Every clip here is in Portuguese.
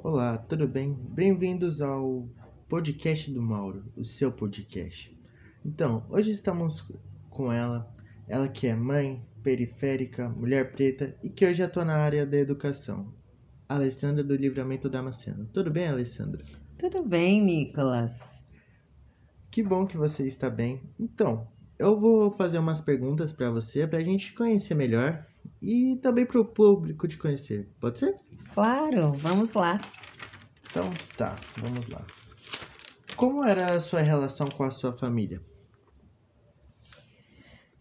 Olá, tudo bem? Bem-vindos ao podcast do Mauro, o seu podcast. Então, hoje estamos com ela, ela que é mãe, periférica, mulher preta e que hoje atua na área da educação. Alessandra do Livramento Damasceno. Tudo bem, Alessandra? Tudo bem, Nicolas. Que bom que você está bem. Então, eu vou fazer umas perguntas para você para a gente conhecer melhor e também para o público te conhecer. Pode ser? Claro, vamos lá. Então, tá, vamos lá. Como era a sua relação com a sua família?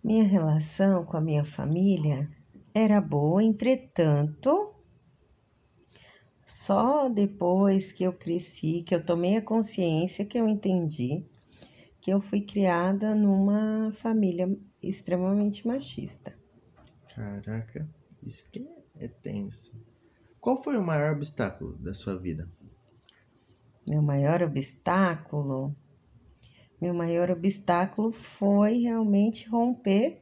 Minha relação com a minha família era boa, entretanto, só depois que eu cresci, que eu tomei a consciência, que eu entendi que eu fui criada numa família extremamente machista. Caraca, isso que é tenso. Qual foi o maior obstáculo da sua vida? Meu maior obstáculo, meu maior obstáculo foi realmente romper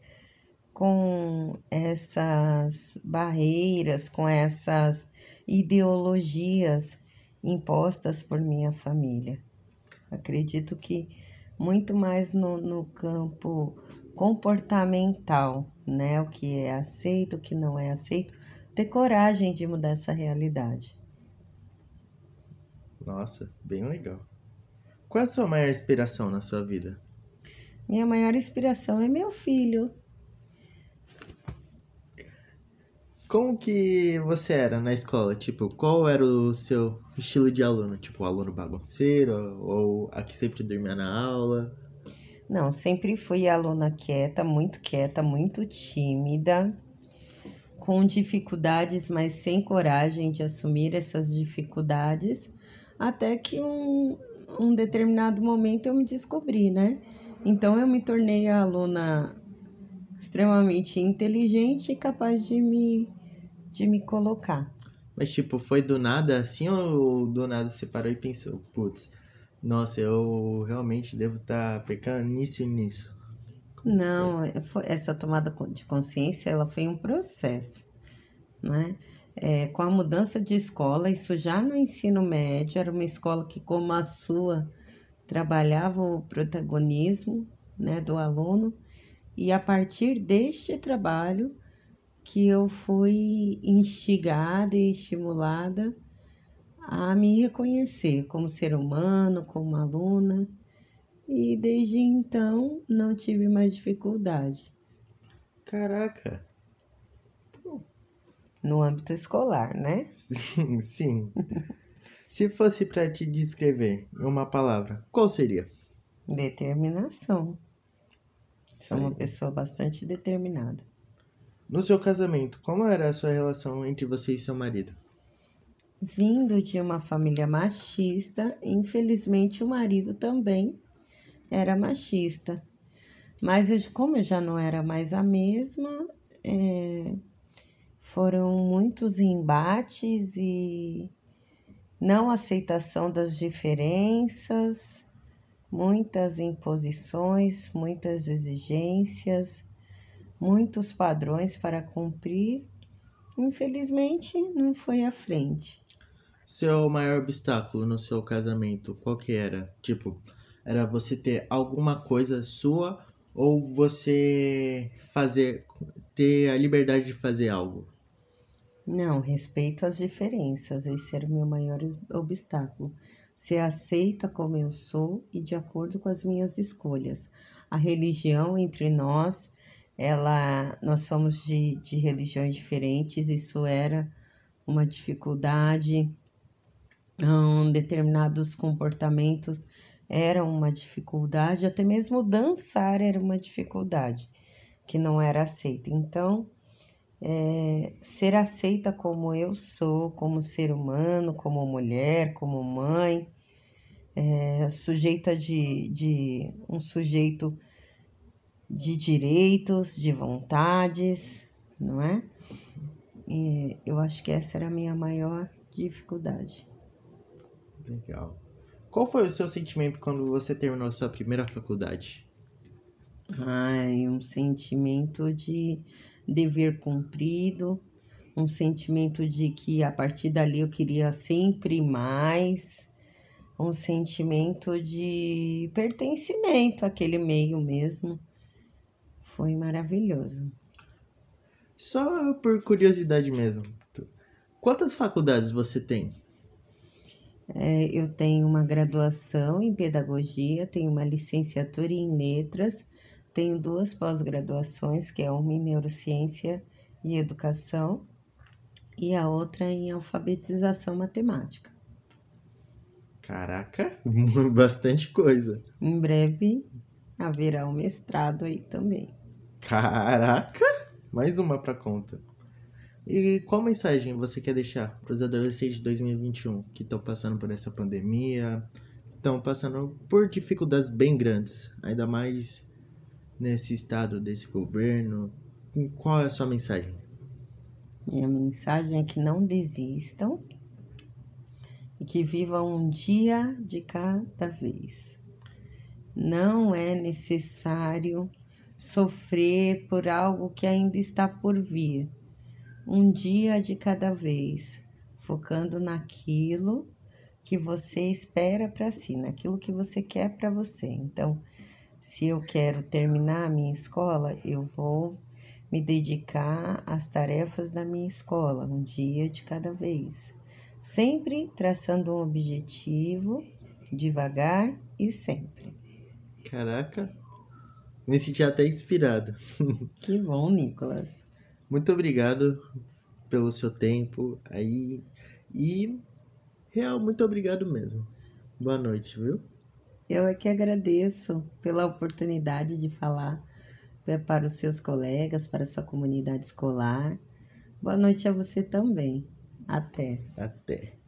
com essas barreiras, com essas ideologias impostas por minha família. Acredito que muito mais no, no campo comportamental, né? O que é aceito, o que não é aceito, ter coragem de mudar essa realidade. Nossa, bem legal. Qual é a sua maior inspiração na sua vida? Minha maior inspiração é meu filho. Como que você era na escola? Tipo, qual era o seu estilo de aluno? Tipo, aluno bagunceiro ou a que sempre dormia na aula? Não, sempre fui aluna quieta, muito quieta, muito tímida, com dificuldades, mas sem coragem de assumir essas dificuldades, até que um, um determinado momento eu me descobri, né? Então eu me tornei a aluna extremamente inteligente e capaz de me, de me colocar. Mas, tipo, foi do nada assim ou do nada você parou e pensou, putz, nossa, eu realmente devo estar tá pecando nisso e nisso? Não, é, foi, essa tomada de consciência, ela foi um processo, né? É, com a mudança de escola, isso já no ensino médio, era uma escola que, como a sua, trabalhava o protagonismo né, do aluno, e a partir deste trabalho que eu fui instigada e estimulada a me reconhecer como ser humano, como aluna, e desde então não tive mais dificuldade. Caraca! No âmbito escolar, né? Sim, sim. Se fosse para te descrever em uma palavra, qual seria? Determinação. Sou uma pessoa bastante determinada. No seu casamento, como era a sua relação entre você e seu marido? Vindo de uma família machista, infelizmente o marido também era machista. Mas eu, como eu já não era mais a mesma, é, foram muitos embates e não aceitação das diferenças, muitas imposições, muitas exigências, muitos padrões para cumprir. Infelizmente, não foi à frente. Seu maior obstáculo no seu casamento, qual que era? Tipo, era você ter alguma coisa sua ou você fazer ter a liberdade de fazer algo? Não, respeito as diferenças, esse era o meu maior obstáculo. Ser aceita como eu sou e de acordo com as minhas escolhas. A religião entre nós, ela, nós somos de, de religiões diferentes, isso era uma dificuldade, um, determinados comportamentos eram uma dificuldade, até mesmo dançar era uma dificuldade que não era aceita. Então, é, ser aceita como eu sou, como ser humano, como mulher, como mãe, é, sujeita de, de um sujeito de direitos, de vontades, não é? E eu acho que essa era a minha maior dificuldade. Legal. Qual foi o seu sentimento quando você terminou a sua primeira faculdade? Ai, um sentimento de dever cumprido, um sentimento de que a partir dali eu queria sempre mais, um sentimento de pertencimento àquele meio mesmo. Foi maravilhoso. Só por curiosidade mesmo. Quantas faculdades você tem? É, eu tenho uma graduação em pedagogia, tenho uma licenciatura em letras, tenho duas pós-graduações, que é uma em neurociência e educação e a outra em alfabetização matemática. Caraca, bastante coisa. Em breve haverá um mestrado aí também. Caraca, mais uma pra conta. E qual mensagem você quer deixar para os adolescentes de 2021 que estão passando por essa pandemia, estão passando por dificuldades bem grandes, ainda mais nesse estado desse governo? Qual é a sua mensagem? Minha mensagem é que não desistam e que vivam um dia de cada vez. Não é necessário sofrer por algo que ainda está por vir um dia de cada vez, focando naquilo que você espera para si, naquilo que você quer para você. Então, se eu quero terminar a minha escola, eu vou me dedicar às tarefas da minha escola, um dia de cada vez. Sempre traçando um objetivo, devagar e sempre. Caraca, me senti até inspirado. Que bom, Nicolas. Muito obrigado pelo seu tempo aí e real, muito obrigado mesmo. Boa noite, viu? Eu é que agradeço pela oportunidade de falar para os seus colegas, para a sua comunidade escolar. Boa noite a você também. Até. Até.